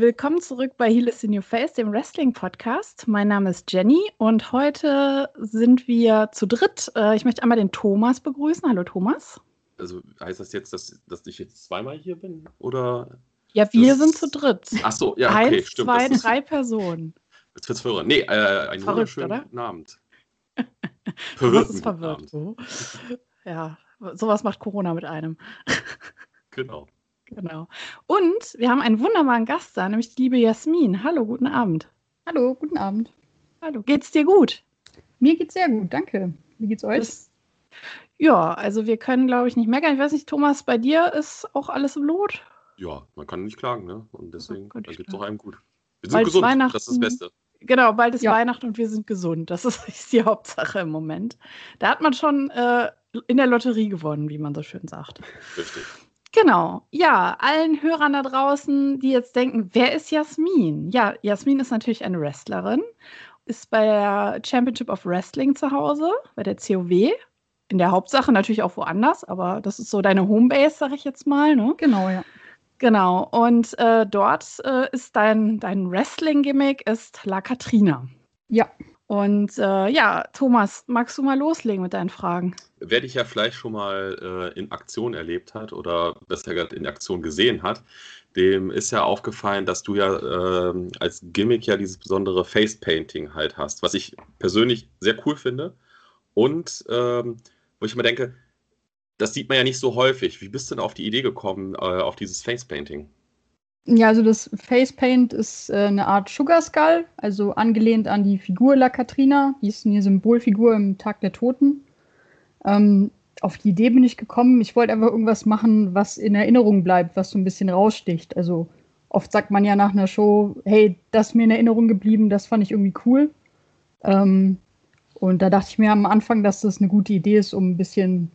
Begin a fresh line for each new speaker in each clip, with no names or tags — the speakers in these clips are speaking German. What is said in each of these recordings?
willkommen zurück bei Heal is the New Face, dem Wrestling-Podcast. Mein Name ist Jenny und heute sind wir zu dritt. Äh, ich möchte einmal den Thomas begrüßen. Hallo Thomas.
Also heißt das jetzt, dass, dass ich jetzt zweimal hier bin? Oder?
Ja, wir das... sind zu dritt.
Ach so, ja, okay,
Eins,
stimmt.
zwei, drei Personen.
Jetzt wird's verwirrend. Nee, äh, einen
Verrückt,
wunderschönen
oder?
Abend.
Verwirrt ist verwirrt. So. Ja, sowas macht Corona mit einem.
Genau.
Genau. Und wir haben einen wunderbaren Gast da, nämlich die liebe Jasmin. Hallo, guten Abend.
Hallo, guten Abend.
Hallo, geht's dir gut?
Mir geht's sehr gut, danke. Wie geht's euch?
Das, ja, also wir können, glaube ich, nicht meckern. Ich weiß nicht, Thomas, bei dir ist auch alles im Lot?
Ja, man kann nicht klagen, ne? Und deswegen
Kann
dann
ich
geht's
klagen.
doch einem gut. Wir sind
Bald
gesund,
Weihnachten-
das ist das Beste.
Genau, bald ist
Ja.
Weihnachten und wir sind gesund. Das ist, ist die Hauptsache im Moment. Da hat man schon äh, in der Lotterie gewonnen, wie man so schön sagt.
Richtig.
Genau. Ja, allen Hörern da draußen, die jetzt denken, wer ist Jasmin? Ja, Jasmin ist natürlich eine Wrestlerin, ist bei der Championship of Wrestling zu Hause, bei der COW. In der Hauptsache natürlich auch woanders, aber das ist so deine Homebase, sag ich jetzt mal. Ne?
Genau, ja.
Genau. Und äh, dort äh, ist dein, dein Wrestling-Gimmick ist La Katrina.
Ja.
Und äh, ja, Thomas, magst du mal loslegen mit deinen Fragen?
Wer dich ja vielleicht schon mal äh, in Aktion erlebt hat oder besser gesagt in Aktion gesehen hat, dem ist ja aufgefallen, dass du ja ähm, als Gimmick ja dieses besondere Face-Painting halt hast, was ich persönlich sehr cool finde. Und ähm, wo ich immer denke, das sieht man ja nicht so häufig. Wie bist du denn auf die Idee gekommen, äh, auf dieses Face-Painting?
Ja, also das Facepaint ist äh, eine Art Sugar Skull, also angelehnt an die Figur La Katrina. Die ist eine Symbolfigur im Tag der Toten. Ähm, auf die Idee bin ich gekommen, ich wollte einfach irgendwas machen, was in Erinnerung bleibt, was so ein bisschen raussticht. Also oft sagt man ja nach einer Show, hey, das ist mir in Erinnerung geblieben, das fand ich irgendwie cool. Ähm, und da dachte ich mir am Anfang, dass das eine gute Idee ist, um ein bisschen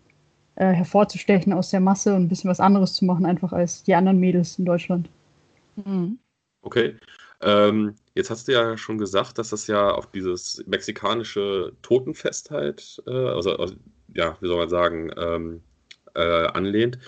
äh, hervorzustechen aus der Masse und ein bisschen was anderes zu machen, einfach als die anderen Mädels in Deutschland.
Mhm.
Okay. Ähm, jetzt hast du ja schon gesagt, dass das ja auf dieses mexikanische Totenfest halt, äh, also, also ja, wie soll man sagen, ähm, äh, anlehnt.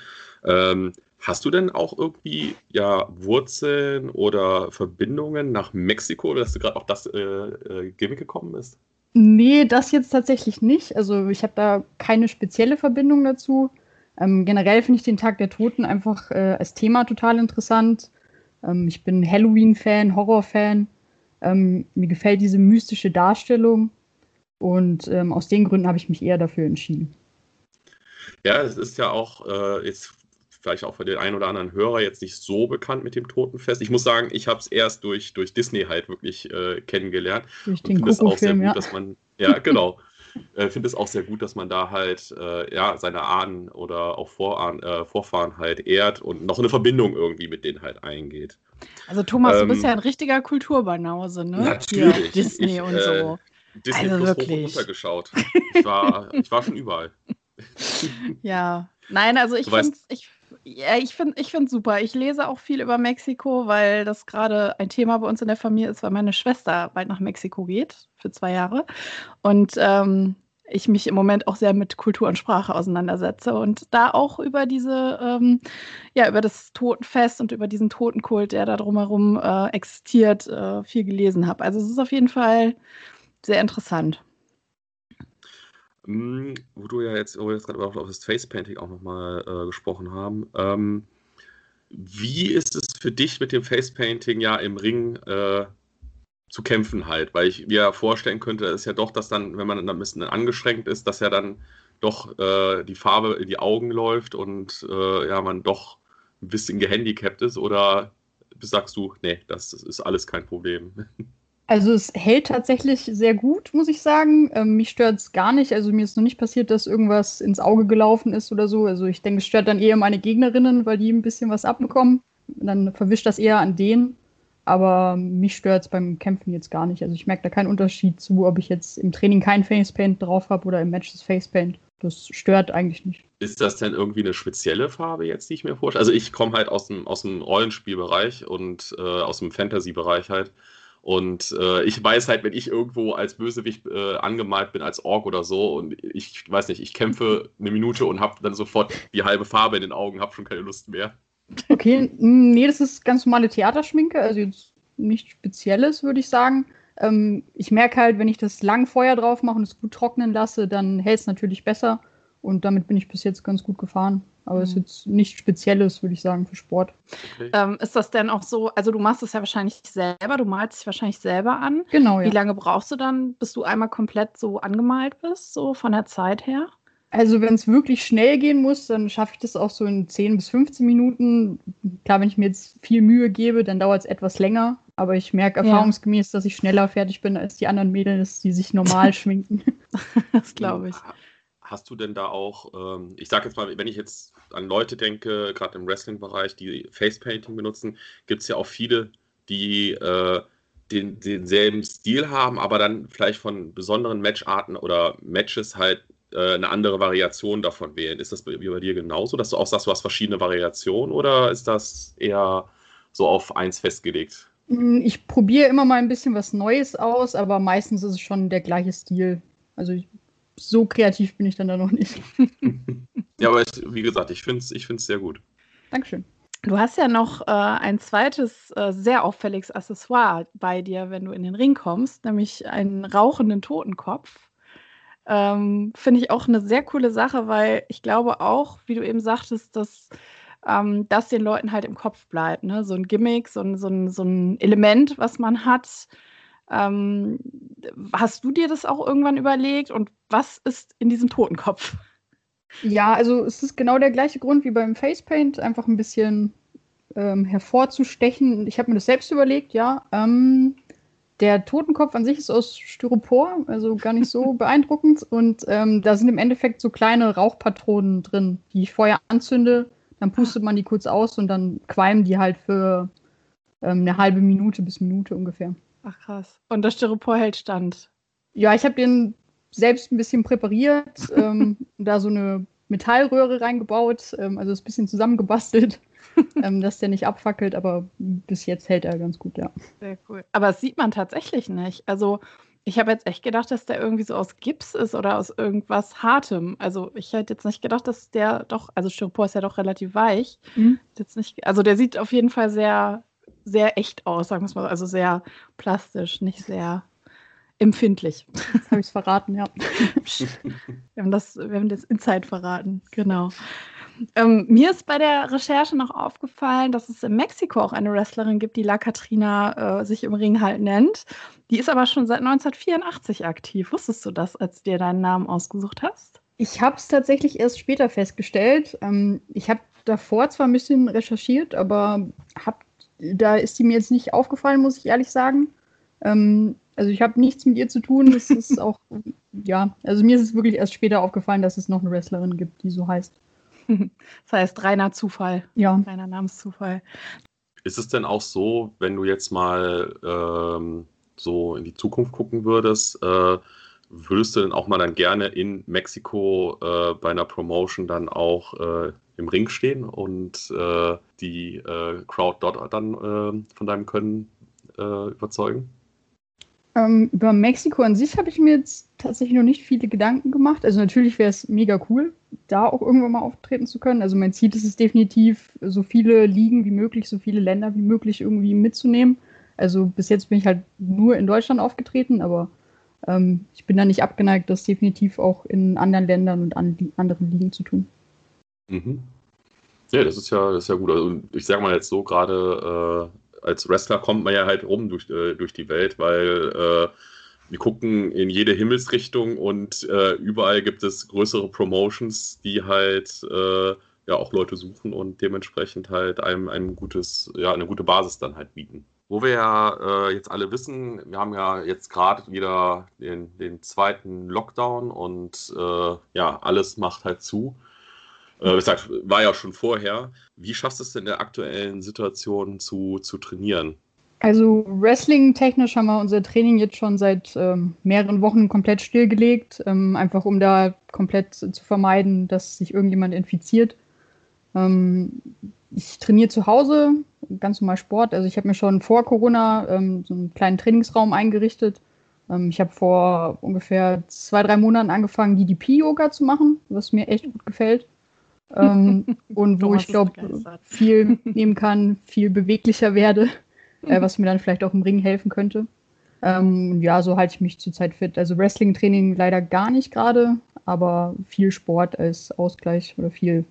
Ähm, hast du denn auch irgendwie ja Wurzeln oder Verbindungen nach Mexiko, dass du gerade auf das äh, äh, Gimmick gekommen bist?
Nee, das jetzt tatsächlich nicht. Also ich habe da keine spezielle Verbindung dazu. Ähm, generell finde ich den Tag der Toten einfach äh, als Thema total interessant. Ähm, ich bin Halloween-Fan, Horror-Fan. Ähm, mir gefällt diese mystische Darstellung. Und ähm, aus den Gründen habe ich mich eher dafür entschieden.
Ja, es ist ja auch äh, jetzt vielleicht auch für den einen oder anderen Hörer jetzt nicht so bekannt mit dem Totenfest. Ich muss sagen, ich habe es erst durch, durch Disney halt wirklich äh, kennengelernt.
Durch
Und
den
finde es auch sehr
Coco-Film,
gut,
ja.
dass man, ja, genau. äh, finde es auch sehr gut, dass man da halt äh, ja, seine Ahnen oder auch Vorahn, äh, Vorfahren halt ehrt und noch eine Verbindung irgendwie mit denen halt eingeht.
Also Thomas, du
Ähm,
bist ja ein richtiger Kulturbanause, ne?
Natürlich.
Hier, Disney
Ich,
und
äh,
so.
Disney
Also
Plus hoch und
wirklich.
runter geschaut. Ich war, ich war schon überall.
Ja. Nein, also ich
Du
finde ich, ja, ich find, ich find's super. Ich lese auch viel über Mexiko, weil das gerade ein Thema bei uns in der Familie ist, weil meine Schwester bald nach Mexiko geht für zwei Jahre. Und ähm, ich mich im Moment auch sehr mit Kultur und Sprache auseinandersetze und da auch über diese, ähm, ja, über das Totenfest und über diesen Totenkult, der da drumherum äh, existiert, äh, viel gelesen habe. Also es ist auf jeden Fall sehr interessant.
Mm, Wo du ja jetzt, jetzt gerade auf das Facepainting auch nochmal äh, gesprochen haben. Ähm, wie ist es für dich mit dem Facepainting ja im Ring äh, zu kämpfen halt? Weil ich mir vorstellen könnte, ist ja doch, dass dann, wenn man dann ein bisschen angeschränkt ist, dass ja dann doch äh, die Farbe in die Augen läuft und äh, ja, man doch ein bisschen gehandicapt ist. Oder sagst du, nee, das ist alles kein Problem?
Also es hält tatsächlich sehr gut, muss ich sagen. Ähm, mich stört es gar nicht. Also mir ist noch nicht passiert, dass irgendwas ins Auge gelaufen ist oder so. Also ich denke, es stört dann eher meine Gegnerinnen, weil die ein bisschen was abbekommen. Dann verwischt das eher an denen. Aber mich stört es beim Kämpfen jetzt gar nicht. Also ich merke da keinen Unterschied zu, ob ich jetzt im Training kein Facepaint drauf habe oder im Match das Facepaint. Das stört eigentlich nicht.
Ist das denn irgendwie eine spezielle Farbe jetzt, die ich mir vorstelle? Also ich komme halt aus dem, aus dem Rollenspielbereich und äh, aus dem Fantasy-Bereich halt. Und äh, ich weiß halt, wenn ich irgendwo als Bösewicht äh, angemalt bin, als Ork oder so, und ich weiß nicht, ich kämpfe eine Minute und habe dann sofort die halbe Farbe in den Augen, habe schon keine Lust mehr.
Okay, nee, das ist ganz normale Theaterschminke, also jetzt nichts Spezielles, würde ich sagen. Ähm, ich merke halt, wenn ich das lang Feuer drauf mache und es gut trocknen lasse, dann hält es natürlich besser. Und damit bin ich bis jetzt ganz gut gefahren. Aber es mhm. ist jetzt nichts Spezielles, würde ich sagen, für Sport.
Okay. Ähm, ist das denn auch so, also du machst es ja wahrscheinlich selber, du malst dich wahrscheinlich selber an.
Genau, ja.
Wie lange brauchst du dann, bis du einmal komplett so angemalt bist, so von der Zeit her?
Also wenn es wirklich schnell gehen muss, dann schaffe ich das auch so in 10 bis 15 Minuten. Klar, wenn ich mir jetzt viel Mühe gebe, dann dauert es etwas länger. Aber ich merke erfahrungsgemäß, ja. dass ich schneller fertig bin als die anderen Mädels, die sich normal schminken.
das glaube ich.
Hast du denn da auch, ähm, ich sage jetzt mal, wenn ich jetzt an Leute denke, gerade im Wrestling-Bereich, die Facepainting benutzen, gibt es ja auch viele, die äh, den, denselben Stil haben, aber dann vielleicht von besonderen Matcharten oder Matches halt äh, eine andere Variation davon wählen. Ist das bei, bei dir genauso, dass du auch sagst, du hast verschiedene Variationen oder ist das eher so auf eins festgelegt?
Hm, ich probiere immer mal ein bisschen was Neues aus, aber meistens ist es schon der gleiche Stil. Also ich, so kreativ bin ich dann da noch nicht.
ja, aber ich, wie gesagt, ich finde es ich sehr gut.
Dankeschön.
Du hast ja noch äh, ein zweites äh, sehr auffälliges Accessoire bei dir, wenn du in den Ring kommst, nämlich einen rauchenden Totenkopf. Ähm, Finde ich auch eine sehr coole Sache, weil ich glaube auch, wie du eben sagtest, dass ähm, das den Leuten halt im Kopf bleibt. Ne? So ein Gimmick, so ein, so, ein, so ein Element, was man hat. Ähm, hast du dir das auch irgendwann überlegt und was ist in diesem Totenkopf?
Ja, also es ist genau der gleiche Grund wie beim Facepaint, einfach ein bisschen ähm, hervorzustechen. Ich habe mir das selbst überlegt, ja. Ähm, der Totenkopf an sich ist aus Styropor, also gar nicht so beeindruckend. Und ähm, da sind im Endeffekt so kleine Rauchpatronen drin, die ich vorher anzünde. Dann pustet man die kurz aus und dann qualmen die halt für ähm, eine halbe Minute bis Minute ungefähr.
Ach krass. Und das Styropor hält stand?
Ja, ich habe den selbst ein bisschen präpariert, ähm, da so eine Metallröhre reingebaut, ähm, also ist ein bisschen zusammengebastelt. ähm, dass der nicht abfackelt, aber bis jetzt hält er ganz gut, ja.
Sehr cool. Aber das sieht man tatsächlich nicht. Also ich habe jetzt echt gedacht, dass der irgendwie so aus Gips ist oder aus irgendwas Hartem. Also ich hätte jetzt nicht gedacht, dass der doch, also Styropor ist ja doch relativ weich. Mhm. Jetzt nicht, also der sieht auf jeden Fall sehr, sehr echt aus, sagen wir es mal. Also sehr plastisch, nicht sehr empfindlich.
Habe ich es verraten, ja.
wir, haben das, wir haben das Insight verraten, genau. Ähm, mir ist bei der Recherche noch aufgefallen, dass es in Mexiko auch eine Wrestlerin gibt, die La Katrina äh, sich im Ring halt nennt. Die ist aber schon seit 1984 aktiv. Wusstest du das, als du dir deinen Namen ausgesucht hast?
Ich habe es tatsächlich erst später festgestellt. Ähm, ich habe davor zwar ein bisschen recherchiert, aber hab, da ist die mir jetzt nicht aufgefallen, muss ich ehrlich sagen. Ähm, also ich habe nichts mit ihr zu tun. Es ist auch, ja, also mir ist es wirklich erst später aufgefallen, dass es noch eine Wrestlerin gibt, die so heißt.
Das heißt reiner Zufall.
Ja.
Reiner Namenszufall.
Ist es denn auch so, wenn du jetzt mal ähm, so in die Zukunft gucken würdest, äh, würdest du denn auch mal dann gerne in Mexiko äh, bei einer Promotion dann auch äh, im Ring stehen und äh, die äh, Crowd dort dann äh, von deinem Können überzeugen?
Ähm, über Mexiko an sich habe ich mir jetzt tatsächlich noch nicht viele Gedanken gemacht. Also natürlich wäre es mega cool, da auch irgendwann mal auftreten zu können. Also mein Ziel ist es definitiv, so viele Ligen wie möglich, so viele Länder wie möglich irgendwie mitzunehmen. Also bis jetzt bin ich halt nur in Deutschland aufgetreten, aber ähm, ich bin da nicht abgeneigt, das definitiv auch in anderen Ländern und an anderen Ligen zu tun.
Mhm. Ja, das ist ja, das ist ja gut. Also ich sage mal jetzt so gerade, äh, als Wrestler kommt man ja halt rum durch, äh, durch die Welt, weil äh, wir gucken in jede Himmelsrichtung und äh, überall gibt es größere Promotions, die halt äh, ja auch Leute suchen und dementsprechend halt einem ein gutes, ja, eine gute Basis dann halt bieten. Wo wir ja äh, jetzt alle wissen, wir haben ja jetzt gerade wieder den, den zweiten Lockdown und äh, ja, alles macht halt zu. Äh, wie gesagt, war ja schon vorher. Wie schaffst du es denn in der aktuellen Situation zu, zu trainieren?
Also Wrestling-technisch haben wir unser Training jetzt schon seit ähm, mehreren Wochen komplett stillgelegt, ähm, einfach um da komplett zu vermeiden, dass sich irgendjemand infiziert. Ähm, ich trainiere zu Hause, ganz normal Sport. Also ich habe mir schon vor Corona ähm, so einen kleinen Trainingsraum eingerichtet. Ähm, ich habe vor ungefähr zwei, drei Monaten angefangen, DDP-Yoga zu machen, was mir echt gut gefällt. Ähm, und wo ich glaube, viel nehmen kann, viel beweglicher werde, äh, was mir dann vielleicht auch im Ring helfen könnte. Ähm, ja, so halte ich mich zurzeit fit. Also Wrestling-Training leider gar nicht gerade, aber viel Sport als Ausgleich oder viel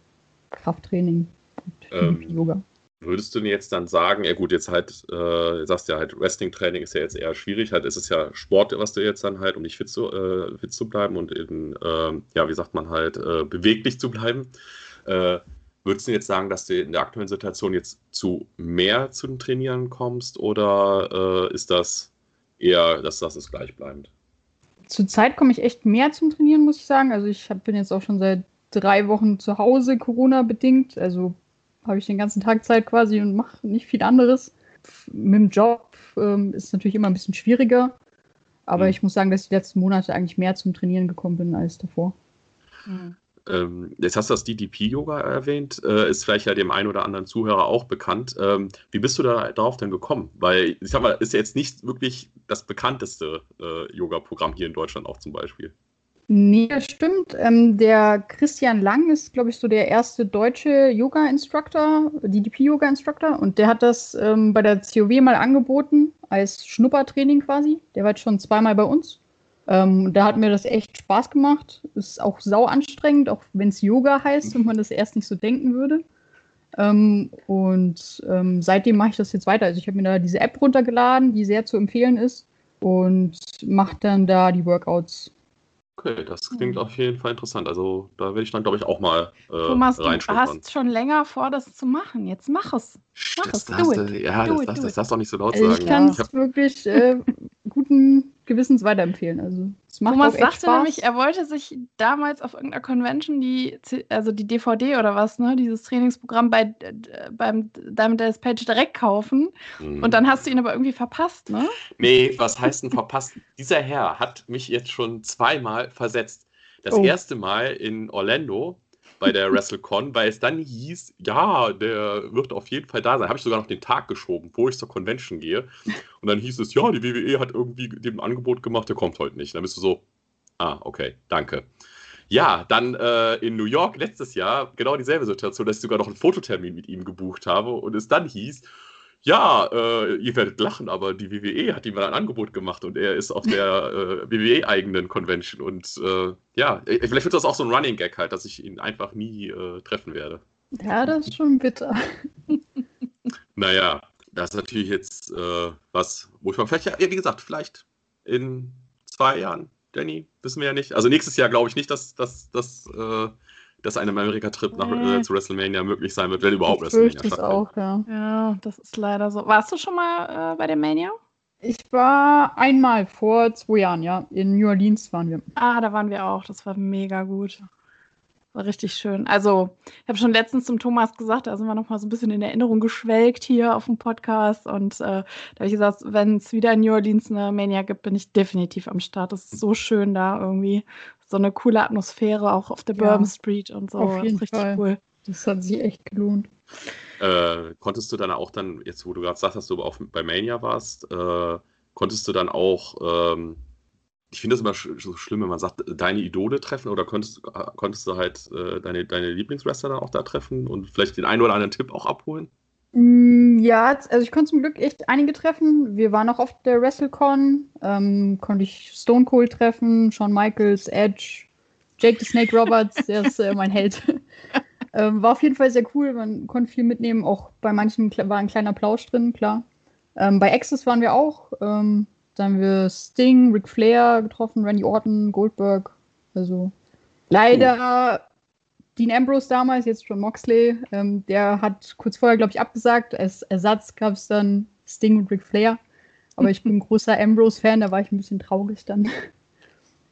Krafttraining und ähm, Yoga.
Würdest du jetzt dann sagen, ja gut, jetzt halt, äh, sagst ja halt, Wrestling-Training ist ja jetzt eher schwierig, halt ist es ja Sport, was du jetzt dann halt, um dich fit zu, äh, fit zu bleiben und in, äh, ja, wie sagt man halt, äh, beweglich zu bleiben. Äh, würdest du jetzt sagen, dass du in der aktuellen Situation jetzt zu mehr zu den Trainieren kommst oder äh, ist das eher, dass das ist gleichbleibend?
Zurzeit komme ich echt mehr zum Trainieren, muss ich sagen. Also ich hab, bin jetzt auch schon seit drei Wochen zu Hause, Corona-bedingt. Also habe ich den ganzen Tag Zeit quasi und mache nicht viel anderes. Mit dem Job ähm, ist es natürlich immer ein bisschen schwieriger. Aber mhm. ich muss sagen, dass ich die letzten Monate eigentlich mehr zum Trainieren gekommen bin als davor.
Mhm. Ähm, jetzt hast du das DDP-Yoga erwähnt, äh, ist vielleicht ja dem einen oder anderen Zuhörer auch bekannt. Ähm, wie bist du da darauf denn gekommen? Weil, ich sag mal, ist ja jetzt nicht wirklich das bekannteste äh, Yoga-Programm hier in Deutschland auch zum Beispiel.
Nee, das stimmt. Ähm, der Christian Lang ist, glaube ich, so der erste deutsche Yoga-Instructor, DDP-Yoga-Instructor. Und der hat das ähm, bei der COW mal angeboten, als Schnuppertraining quasi. Der war jetzt schon zweimal bei uns. Ähm, da hat mir das echt Spaß gemacht. Ist auch sau anstrengend, auch wenn es Yoga heißt und man das erst nicht so denken würde. Ähm, und ähm, seitdem mache ich das jetzt weiter. Also ich habe mir da diese App runtergeladen, die sehr zu empfehlen ist und mache dann da die Workouts
Okay, das klingt auf jeden Fall interessant. Also da werde ich dann, glaube ich, auch mal äh,
Thomas, du hast schon länger vor, das zu machen. Jetzt mach es.
Mach das, es. Das, do ja, do das, it, das, das darfst du auch nicht so laut
also
sagen.
Ich kann es wirklich äh, guten Gewissens weiterempfehlen. Also es macht
Thomas
auch echt
sagte
Spaß.
nämlich, er wollte sich damals auf irgendeiner Convention die, also die DVD oder was, ne, dieses Trainingsprogramm bei beim Diamond Dallas Page direkt kaufen. Hm. Und dann hast du ihn aber irgendwie verpasst, ne?
Nee, was heißt denn verpasst? Dieser Herr hat mich jetzt schon zweimal versetzt. Das oh. erste Mal in Orlando bei der WrestleCon, weil es dann hieß, ja, der wird auf jeden Fall da sein. Habe ich sogar noch den Tag geschoben, wo ich zur Convention gehe. Und dann hieß es, ja, die WWE hat irgendwie dem Angebot gemacht, der kommt heute nicht. Dann bist du so, ah, okay, danke. Ja, dann äh, in New York letztes Jahr genau dieselbe Situation, dass ich sogar noch einen Fototermin mit ihm gebucht habe und es dann hieß, ja, äh, ihr werdet lachen, aber die WWE hat ihm mal ein Angebot gemacht und er ist auf der äh, WWE-eigenen Convention. Und äh, ja, äh, vielleicht wird das auch so ein Running Gag halt, dass ich ihn einfach nie äh, treffen werde.
Ja, das ist schon bitter.
naja, das ist natürlich jetzt äh, was, wo ich mal vielleicht, ja, wie gesagt, vielleicht in zwei Jahren, Danny, wissen wir ja nicht. Also nächstes Jahr glaube ich nicht, dass das dass ein Amerika-Trip nach äh, zu WrestleMania möglich sein wird, wenn überhaupt
ich WrestleMania stattfindet. auch, ja.
Ja, das ist leider so. Warst du schon mal äh, bei der Mania?
Ich war einmal vor zwei Jahren, ja. In New Orleans waren wir.
Ah, da waren wir auch. Das war mega gut. War richtig schön. Also, ich habe schon letztens zum Thomas gesagt, da sind wir noch mal so ein bisschen in Erinnerung geschwelgt hier auf dem Podcast. Und äh, da habe ich gesagt, wenn es wieder in New Orleans eine Mania gibt, bin ich definitiv am Start. Das ist so schön da irgendwie so eine coole Atmosphäre auch auf der ja, Bourbon Street und so.
Auf jeden richtig Fall. cool. Das hat sich echt gelohnt.
Äh, konntest du dann auch dann, jetzt wo du gerade sagst, dass du auf, bei Mania warst, äh, konntest du dann auch, ähm, ich finde das immer sch so schlimm, wenn man sagt, deine Idole treffen oder konntest, konntest du halt äh, deine, deine Lieblingswrestler dann auch da treffen und vielleicht den einen oder anderen Tipp auch abholen?
Mm, ja, also ich konnte zum Glück echt einige treffen. Wir waren auch auf der WrestleCon. Ähm, konnte ich Stone Cold treffen, Shawn Michaels, Edge, Jake the Snake Roberts, der ist äh, mein Held. ähm, war auf jeden Fall sehr cool. Man konnte viel mitnehmen. Auch bei manchen war ein kleiner Plausch drin, klar. Ähm, bei Access waren wir auch. Ähm, da haben wir Sting, Ric Flair getroffen, Randy Orton, Goldberg. Also leider Dean Ambrose damals, jetzt John Moxley, ähm, der hat kurz vorher, glaube ich, abgesagt. Als Ersatz gab es dann Sting und Ric Flair. Aber ich bin ein großer Ambrose-Fan, da war ich ein bisschen traurig dann.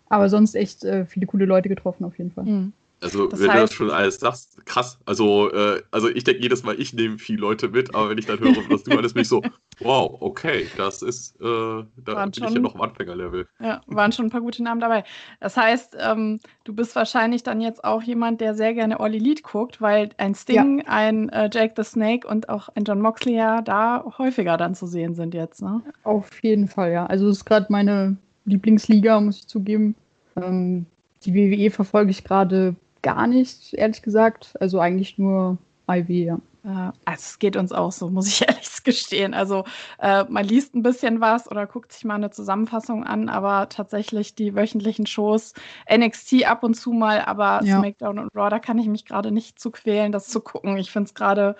Aber sonst echt äh, viele coole Leute getroffen, auf jeden Fall. Mhm.
Also, das wenn heißt, du das schon alles sagst, krass. Also, äh, also ich denke jedes Mal, ich nehme viele Leute mit, aber wenn ich dann höre, was du alles bin ich so, wow, okay, das ist, äh, da waren bin schon, ich ja noch im Anfängerlevel.
Ja, waren schon ein paar gute Namen dabei. Das heißt, ähm, du bist wahrscheinlich dann jetzt auch jemand, der sehr gerne All Elite guckt, weil ein Sting, ja. ein äh, Jake the Snake und auch ein John Moxley ja da häufiger dann zu sehen sind jetzt, ne?
Auf jeden Fall, ja. Also, das ist gerade meine Lieblingsliga, muss ich zugeben. Ähm, die WWE verfolge ich gerade gar nicht, ehrlich gesagt. Also eigentlich nur IV, ja.
Also es geht uns auch so, muss ich ehrlich gestehen. Also äh, man liest ein bisschen was oder guckt sich mal eine Zusammenfassung an, aber tatsächlich die wöchentlichen Shows, NXT ab und zu mal, aber ja. SmackDown und Raw, da kann ich mich gerade nicht zu quälen, das zu gucken. Ich finde es gerade,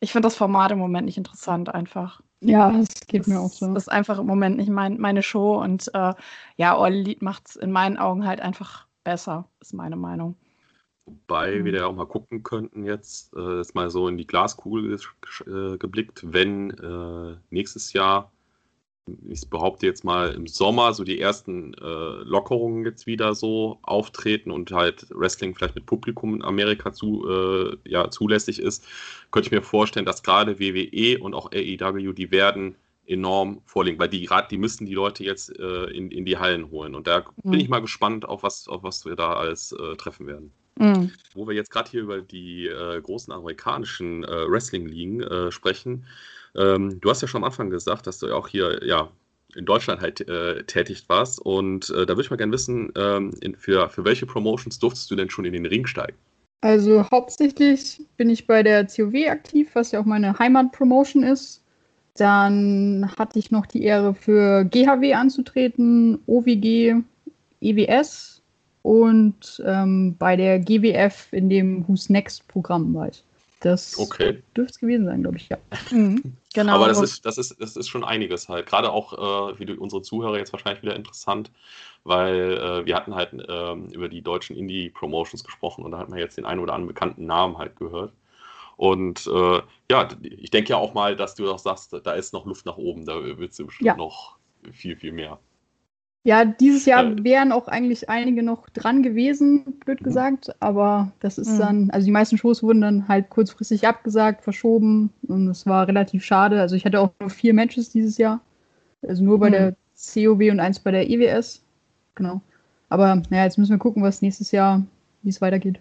ich finde das Format im Moment nicht interessant einfach.
Ja, das geht das, mir auch so.
Das ist einfach im Moment nicht mein, meine Show und äh, ja, All Elite macht es in meinen Augen halt einfach besser, ist meine Meinung.
Wobei mhm. wir da auch mal gucken könnten jetzt, äh, ist mal so in die Glaskugel äh, geblickt, wenn äh, nächstes Jahr, ich behaupte jetzt mal im Sommer, so die ersten äh, Lockerungen jetzt wieder so auftreten und halt Wrestling vielleicht mit Publikum in Amerika zu, äh, ja, zulässig ist, könnte ich mir vorstellen, dass gerade WWE und auch AEW, die werden enorm vorlegen, weil die die müssten die Leute jetzt äh, in, in die Hallen holen. Und da mhm. bin ich mal gespannt, auf was, auf was wir da alles treffen werden. Mhm. Wo wir jetzt gerade hier über die äh, großen amerikanischen äh, Wrestling-Ligen äh, sprechen. Ähm, du hast ja schon am Anfang gesagt, dass du ja auch hier ja, in Deutschland halt äh, tätig warst. Und äh, da würde ich mal gerne wissen, ähm, in, für, für welche Promotions durftest du denn schon in den Ring steigen?
Also hauptsächlich bin ich bei der COW aktiv, was ja auch meine Heimatpromotion ist. Dann hatte ich noch die Ehre für GHW anzutreten, OWG, EWS, und ähm, bei der GWF in dem Who's Next Programm war ich. Das okay. dürfte es gewesen sein, glaube ich, ja.
Mhm, genau. Aber das ist, das, ist, das ist schon einiges halt. Gerade auch äh, für unsere Zuhörer jetzt wahrscheinlich wieder interessant, weil äh, wir hatten halt äh, über die deutschen Indie-Promotions gesprochen und da hat man jetzt den einen oder anderen bekannten Namen halt gehört. Und äh, ja, ich denke ja auch mal, dass du auch sagst, da ist noch Luft nach oben, da wird es bestimmt ja. noch viel, viel mehr.
Ja, dieses Jahr äh. wären auch eigentlich einige noch dran gewesen, blöd mhm. gesagt. Aber das ist mhm. dann, also die meisten Shows wurden dann halt kurzfristig abgesagt, verschoben. Und es war relativ schade. Also ich hatte auch nur vier Matches dieses Jahr. Also nur bei mhm. der COW und eins bei der EWS. Genau. Aber naja, jetzt müssen wir gucken, was nächstes Jahr, wie es weitergeht.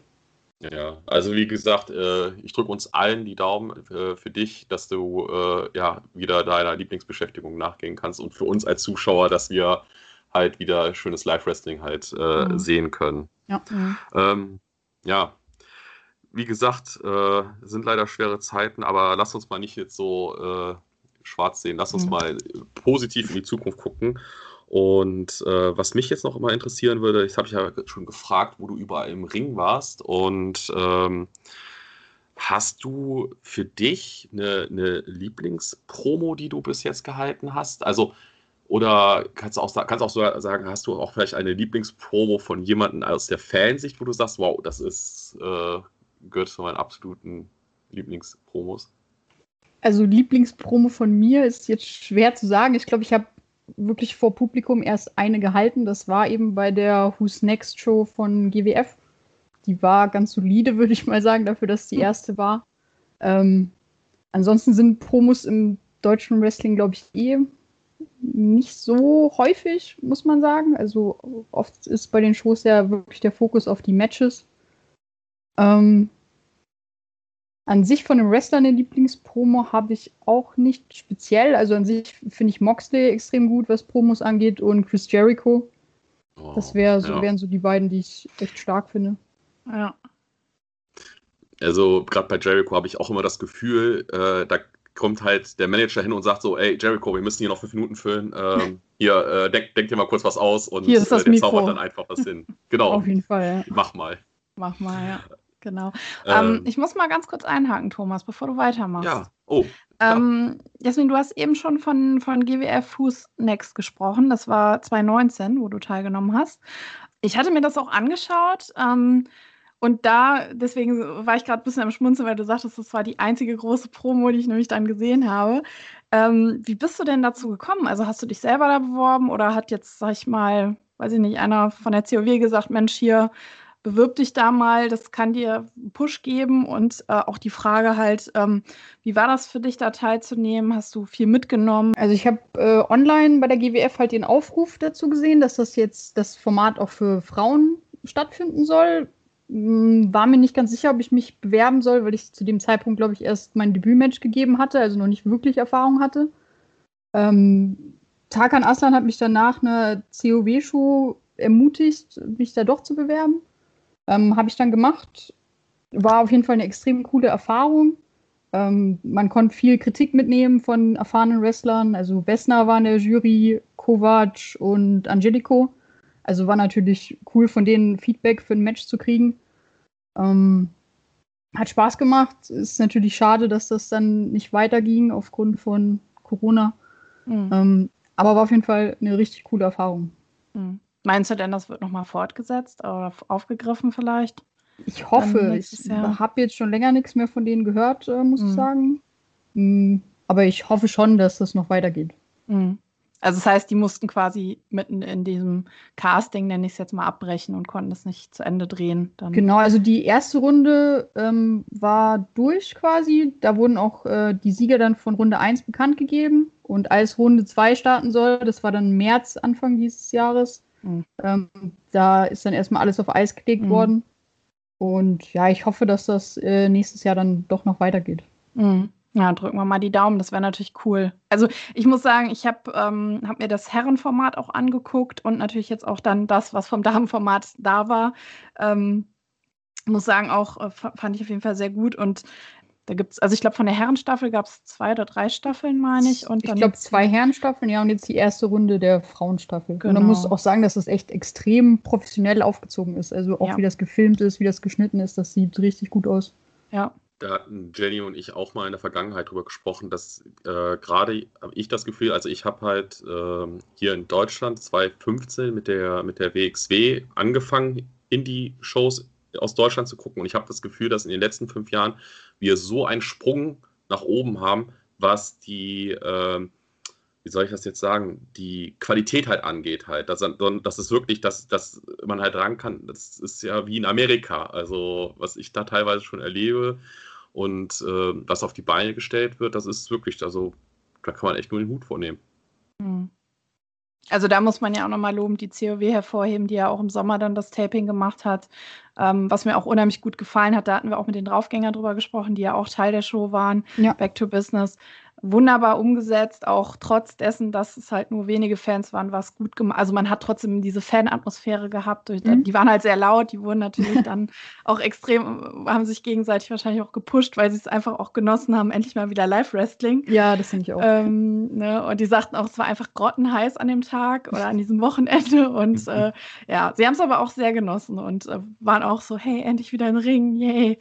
Ja, also wie gesagt, äh, ich drücke uns allen die Daumen äh, für dich, dass du ja wieder deiner Lieblingsbeschäftigung nachgehen kannst und für uns als Zuschauer, dass wir halt wieder schönes Live-Wrestling halt äh, mhm. sehen können. Ja. Mhm. Ähm, ja, wie gesagt, äh, sind leider schwere Zeiten, aber lass uns mal nicht jetzt so äh, schwarz sehen. Lass uns mhm. mal positiv in die Zukunft gucken. Und äh, was mich jetzt noch immer interessieren würde, ich habe ja schon gefragt, wo du überall im Ring warst. Und ähm, hast du für dich eine, eine Lieblingspromo, die du bis jetzt gehalten hast? Also oder kannst du auch, kannst auch so sagen, hast du auch vielleicht eine Lieblingspromo von jemandem aus der Fansicht, wo du sagst, wow, das ist, äh, gehört zu meinen absoluten Lieblingspromos?
Also Lieblingspromo von mir ist jetzt schwer zu sagen. Ich glaube, ich habe wirklich vor Publikum erst eine gehalten. Das war eben bei der Who's Next Show von GWF. Die war ganz solide, würde ich mal sagen, dafür, dass die hm. erste war. Ähm, ansonsten sind Promos im deutschen Wrestling, glaube ich, eh nicht so häufig, muss man sagen. Also oft ist bei den Shows ja wirklich der Fokus auf die Matches. Ähm, an sich von dem Wrestler eine Lieblingspromo habe ich auch nicht speziell. Also an sich finde ich Moxley extrem gut, was Promos angeht, und Chris Jericho. Oh, das wär so, ja. wären so die beiden, die ich echt stark finde. Ja.
Also gerade bei Jericho habe ich auch immer das Gefühl, äh, da kommt halt der Manager hin und sagt so, ey Jericho, wir müssen hier noch fünf Minuten füllen. Ähm, hier, äh, denk, denk, dir mal kurz was aus und äh, der
Mikro.
zaubert dann einfach was hin. Genau.
Auf jeden Fall, ja.
Mach mal.
Mach mal, ja. Genau. Ähm, ähm, ich muss mal ganz kurz einhaken, Thomas, bevor du weitermachst.
Ja, oh.
Ähm, Jasmin, du hast eben schon von, von GWF Fuß Next gesprochen. Das war 2019, wo du teilgenommen hast. Ich hatte mir das auch angeschaut. Ähm, und da, deswegen war ich gerade ein bisschen am Schmunzeln, weil du sagtest, das war die einzige große Promo, die ich nämlich dann gesehen habe. Ähm, wie bist du denn dazu gekommen? Also hast du dich selber da beworben oder hat jetzt, sag ich mal, weiß ich nicht, einer von der COW gesagt, Mensch, hier, bewirb dich da mal, das kann dir einen Push geben und äh, auch die Frage halt, ähm, wie war das für dich da teilzunehmen? Hast du viel mitgenommen?
Also ich habe äh, online bei der GWF halt den Aufruf dazu gesehen, dass das jetzt das Format auch für Frauen stattfinden soll. War mir nicht ganz sicher, ob ich mich bewerben soll, weil ich zu dem Zeitpunkt, glaube ich, erst mein Debütmatch gegeben hatte, also noch nicht wirklich Erfahrung hatte. Ähm, Tarkan Aslan hat mich danach eine COW-Show ermutigt, mich da doch zu bewerben. Ähm, Habe ich dann gemacht. War auf jeden Fall eine extrem coole Erfahrung. Ähm, man konnte viel Kritik mitnehmen von erfahrenen Wrestlern. Also Wessner war in der Jury, Kovac und Angelico. Also war natürlich cool, von denen Feedback für ein Match zu kriegen. Ähm, hat Spaß gemacht. Ist natürlich schade, dass das dann nicht weiterging aufgrund von Corona. Mhm. Ähm, aber war auf jeden Fall eine richtig coole Erfahrung.
Mhm. Meinst du denn, das wird nochmal fortgesetzt oder aufgegriffen vielleicht?
Ich hoffe. Ich habe jetzt schon länger nichts mehr von denen gehört, äh, muss mhm. ich sagen. Mhm. Aber ich hoffe schon, dass das noch weitergeht.
Mhm. Also das heißt, die mussten quasi mitten in diesem Casting, nenne ich es jetzt mal, abbrechen und konnten das nicht zu Ende drehen.
Dann. Genau, also die erste Runde ähm, war durch quasi. Da wurden auch äh, die Sieger dann von Runde 1 bekannt gegeben. Und als Runde 2 starten soll, das war dann März, Anfang dieses Jahres, mhm. ähm, da ist dann erstmal alles auf Eis gelegt mhm. worden. Und ja, ich hoffe, dass das äh, nächstes Jahr dann doch noch weitergeht.
Mhm. Ja, drücken wir mal die Daumen, das wäre natürlich cool. Also ich muss sagen, ich habe ähm, hab mir das Herrenformat auch angeguckt und natürlich jetzt auch dann das, was vom Damenformat da war. Ähm, muss sagen, auch äh, fand ich auf jeden Fall sehr gut. Und da gibt es, also ich glaube, von der Herrenstaffel gab es zwei oder drei Staffeln, meine ich. Und
ich glaube, zwei Herrenstaffeln, ja, und jetzt die erste Runde der Frauenstaffel. Genau. Und man muss auch sagen, dass das echt extrem professionell aufgezogen ist. Also auch ja. wie das gefilmt ist, wie das geschnitten ist, das sieht richtig gut aus.
Ja,
da hatten Jenny und ich auch mal in der Vergangenheit drüber gesprochen, dass äh, gerade habe ich das Gefühl, also ich habe halt äh, hier in Deutschland 2015 mit der, mit der WXW angefangen, Indie-Shows aus Deutschland zu gucken. Und ich habe das Gefühl, dass in den letzten fünf Jahren wir so einen Sprung nach oben haben, was die, äh, wie soll ich das jetzt sagen, die Qualität halt angeht halt. Dass, dass es wirklich, dass, dass man halt ran kann, das ist ja wie in Amerika. Also was ich da teilweise schon erlebe und äh, was auf die Beine gestellt wird, das ist wirklich, also da kann man echt nur den Hut vornehmen. Hm.
Also da muss man ja auch nochmal loben, die COW hervorheben, die ja auch im Sommer dann das Taping gemacht hat, ähm, was mir auch unheimlich gut gefallen hat. Da hatten wir auch mit den Draufgängern drüber gesprochen, die ja auch Teil der Show waren. Ja. Back to Business wunderbar umgesetzt, auch trotz dessen, dass es halt nur wenige Fans waren, war es gut gemacht. Also man hat trotzdem diese Fanatmosphäre gehabt. Mhm. Die waren halt sehr laut, die wurden natürlich dann auch extrem, haben sich gegenseitig wahrscheinlich auch gepusht, weil sie es einfach auch genossen haben, endlich mal wieder Live-Wrestling.
Ja, das finde ich auch.
Ähm, ne? Und die sagten auch, es war einfach grottenheiß an dem Tag oder an diesem Wochenende. Und äh, ja, sie haben es aber auch sehr genossen und äh, waren auch so, hey, endlich wieder ein Ring, yay.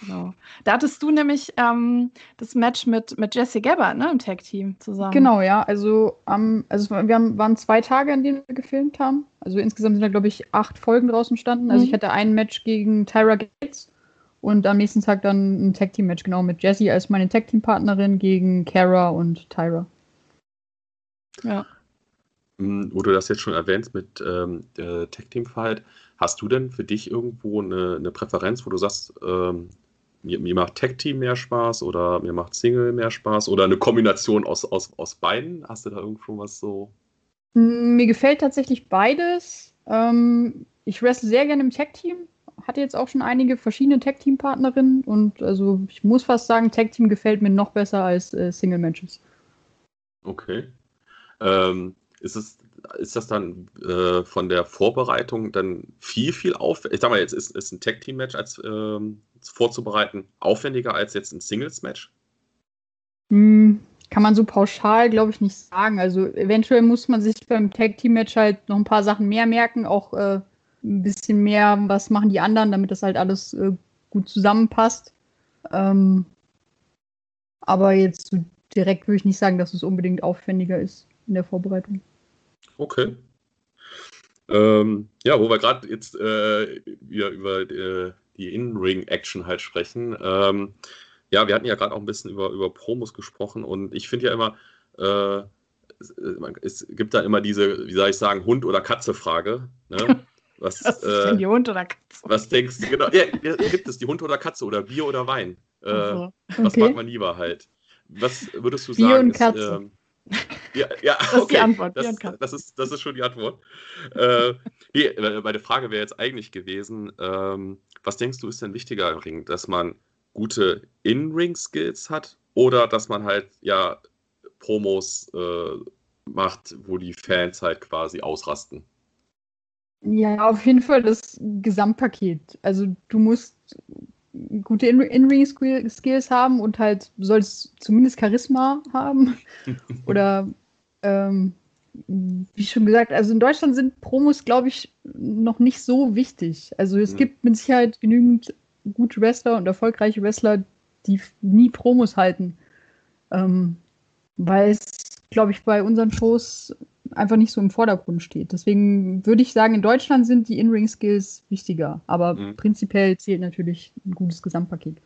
Genau. Da hattest du nämlich ähm, das Match mit, mit Jesse Gabbard ne, im Tag-Team zusammen.
Genau, ja. Also, ähm, also wir haben, waren zwei Tage, an denen wir gefilmt haben. Also insgesamt sind da, glaube ich, acht Folgen draußen entstanden. Also mhm. ich hatte ein Match gegen Tyra Gates und am nächsten Tag dann ein Tag-Team-Match, genau, mit Jesse als meine Tag-Team-Partnerin gegen Kara und Tyra.
Ja. Hm, wo du das jetzt schon erwähnst mit ähm, der Tag-Team-Fight, hast du denn für dich irgendwo eine, eine Präferenz, wo du sagst, ähm, mir, mir macht Tag Team mehr Spaß oder mir macht Single mehr Spaß oder eine Kombination aus, aus, aus beiden? Hast du da irgendwo was so?
Mir gefällt tatsächlich beides. Ähm, ich wrestle sehr gerne im Tag Team. Hatte jetzt auch schon einige verschiedene Tag Team Partnerinnen und also ich muss fast sagen, Tag Team gefällt mir noch besser als äh, Single Matches.
Okay. Ähm, ist es ist das dann äh, von der Vorbereitung dann viel, viel aufwendiger? Ich sag mal, jetzt ist, ist ein Tag-Team-Match als ähm, vorzubereiten aufwendiger als jetzt ein Singles-Match?
Hm, kann man so pauschal, glaube ich, nicht sagen. Also eventuell muss man sich beim Tag-Team-Match halt noch ein paar Sachen mehr merken, auch äh, ein bisschen mehr, was machen die anderen, damit das halt alles äh, gut zusammenpasst. Ähm, aber jetzt so direkt würde ich nicht sagen, dass es unbedingt aufwendiger ist in der Vorbereitung.
Okay. Ähm, ja, wo wir gerade jetzt äh, wieder über äh, die In-Ring-Action halt sprechen. Ähm, ja, wir hatten ja gerade auch ein bisschen über, über Promos gesprochen und ich finde ja immer, äh, es, es, gibt da immer diese, wie soll ich sagen, Hund- oder Katze-Frage. Ne?
Was, was ist denn äh, die Hund oder Katze?
Was denkst du, genau, ja, gibt es die Hund oder Katze oder Bier oder Wein? Äh, also, okay. Was mag man lieber halt? Was würdest du
Bier
sagen?
Und Katze. Ist, ähm,
ja, ja,
das ist die Antwort.
Das, das, ist, das ist schon die Antwort. äh, nee, meine Frage wäre jetzt eigentlich gewesen, ähm, was denkst du ist denn wichtiger im Ring, dass man gute In-Ring-Skills hat oder dass man halt ja Promos äh, macht, wo die Fans halt quasi ausrasten?
Ja, auf jeden Fall das Gesamtpaket. Also du musst gute In-Ring-Skills haben und halt sollst zumindest Charisma haben. Oder ähm, wie schon gesagt, also in Deutschland sind Promos, glaube ich, noch nicht so wichtig. Also es mhm. gibt mit Sicherheit genügend gute Wrestler und erfolgreiche Wrestler, die nie Promos halten. Ähm, weil es, glaube ich, bei unseren Shows einfach nicht so im Vordergrund steht. Deswegen würde ich sagen, in Deutschland sind die In-Ring-Skills wichtiger. Aber mhm. prinzipiell zählt natürlich ein gutes Gesamtpaket.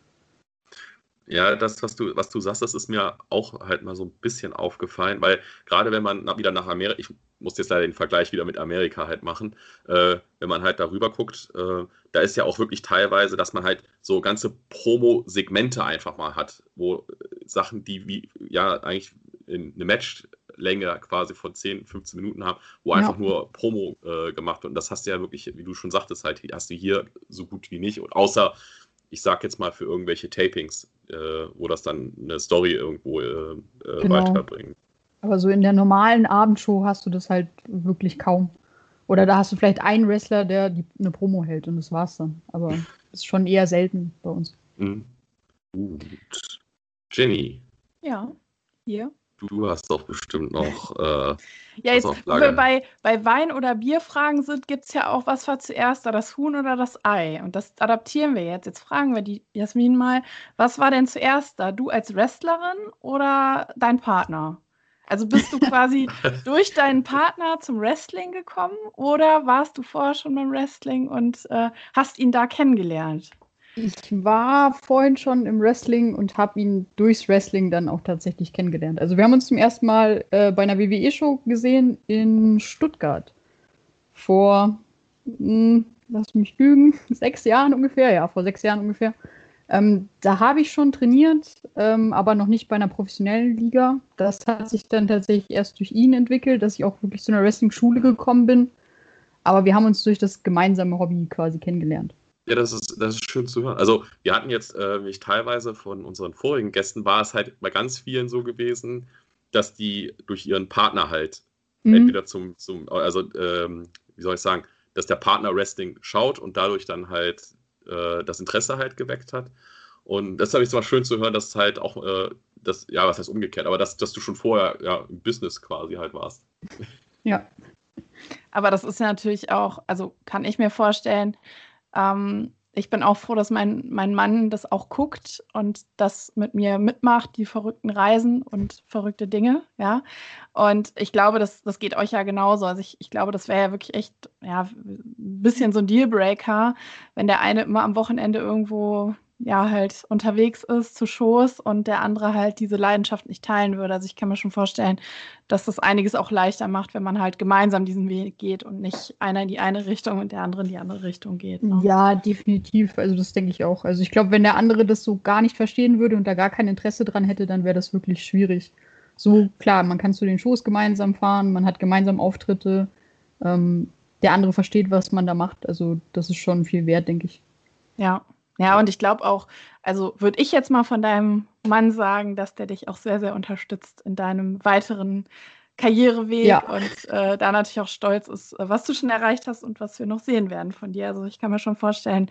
Ja, das, was du, was du sagst, das ist mir auch halt mal so ein bisschen aufgefallen, weil gerade wenn man wieder nach Amerika, ich muss jetzt leider den Vergleich wieder mit Amerika halt machen, äh, wenn man halt darüber guckt, äh, da ist ja auch wirklich teilweise, dass man halt so ganze Promo-Segmente einfach mal hat, wo Sachen, die wie, ja, eigentlich in eine Matchlänge quasi von 10, 15 Minuten haben, wo ja. einfach nur Promo äh, gemacht wird. Und das hast du ja wirklich, wie du schon sagtest, halt, hast du hier so gut wie nicht. Und außer, ich sag jetzt mal für irgendwelche Tapings, äh, wo das dann eine Story irgendwo äh, äh, genau. weiterbringt.
Aber so in der normalen Abendshow hast du das halt wirklich kaum. Oder da hast du vielleicht einen Wrestler, der die, eine Promo hält und das war's dann. Aber das ist schon eher selten bei uns. Mhm.
Gut. Jenny.
Ja, hier.
Du hast doch bestimmt noch. Äh,
ja, jetzt, wo wir bei, bei Wein- oder Bierfragen sind, gibt es ja auch, was war zuerst da, das Huhn oder das Ei? Und das adaptieren wir jetzt. Jetzt fragen wir die Jasmin mal, was war denn zuerst da? Du als Wrestlerin oder dein Partner? Also bist du quasi durch deinen Partner zum Wrestling gekommen oder warst du vorher schon beim Wrestling und äh, hast ihn da kennengelernt?
Ich war vorhin schon im Wrestling und habe ihn durchs Wrestling dann auch tatsächlich kennengelernt. Also wir haben uns zum ersten Mal äh, bei einer WWE-Show gesehen in Stuttgart. Vor, mh, hm, lass mich lügen, sechs Jahren ungefähr, ja, vor sechs Jahren ungefähr. Ähm, da habe ich schon trainiert, ähm, aber noch nicht bei einer professionellen Liga. Das hat sich dann tatsächlich erst durch ihn entwickelt, dass ich auch wirklich zu einer Wrestling-Schule gekommen bin. Aber wir haben uns durch das gemeinsame Hobby quasi kennengelernt.
Ja, das ist, das ist schön zu hören. Also, wir hatten jetzt, äh, mich teilweise von unseren vorigen Gästen, war es halt bei ganz vielen so gewesen, dass die durch ihren Partner halt mhm. entweder zum, zum also, ähm, wie soll ich sagen, dass der Partner Wrestling schaut und dadurch dann halt äh, das Interesse halt geweckt hat. Und das habe ich zwar schön zu hören, dass es halt auch, äh, das, ja, was heißt umgekehrt, aber dass, dass du schon vorher ja, im Business quasi halt warst.
Ja.
Aber das ist ja natürlich auch, also kann ich mir vorstellen, ähm, ich bin auch froh, dass mein, mein Mann das auch guckt und das mit mir mitmacht, die verrückten Reisen und verrückte Dinge, ja. Und ich glaube, das, das geht euch ja genauso. Also ich, ich glaube, das wäre ja wirklich echt, ja, ein bisschen so ein Dealbreaker, wenn der eine immer am Wochenende irgendwo ja halt unterwegs ist zu Shows und der andere halt diese Leidenschaft nicht teilen würde. Also ich kann mir schon vorstellen, dass das einiges auch leichter macht, wenn man halt gemeinsam diesen Weg geht und nicht einer in die eine Richtung und der andere in die andere Richtung geht.
Ne? Ja, definitiv. Also das denke ich auch. Also ich glaube, wenn der andere das so gar nicht verstehen würde und da gar kein Interesse dran hätte, dann wäre das wirklich schwierig. So klar, man kann zu den Shows gemeinsam fahren, man hat gemeinsam Auftritte. Ähm, der andere versteht, was man da macht. Also das ist schon viel wert, denke ich.
Ja, ja, und ich glaube auch, also würde ich jetzt mal von deinem Mann sagen, dass der dich auch sehr, sehr unterstützt in deinem weiteren Karriereweg ja. und äh, da natürlich auch stolz ist, äh, was du schon erreicht hast und was wir noch sehen werden von dir. Also ich kann mir schon vorstellen,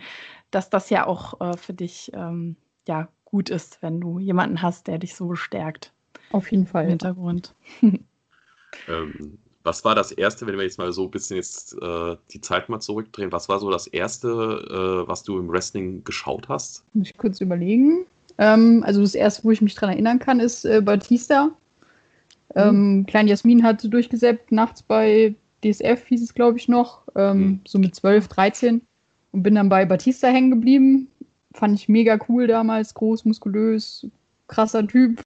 dass das ja auch äh, für dich ähm, ja gut ist, wenn du jemanden hast, der dich so bestärkt.
Auf jeden Fall.
Im Hintergrund.
ähm, was war das Erste, wenn wir jetzt mal so ein bisschen jetzt äh, die Zeit mal zurückdrehen, was war so das Erste, äh, was du im Wrestling geschaut hast?
Muss ich kurz überlegen. Ähm, also das Erste, wo ich mich dran erinnern kann, ist äh, Batista. Ähm, mhm. Klein Jasmin hat durchgesäppt, nachts bei DSF hieß es, glaube ich, noch, ähm, mhm. so mit 12, 13 und bin dann bei Batista hängen geblieben. Fand ich mega cool damals, groß, muskulös, krasser Typ.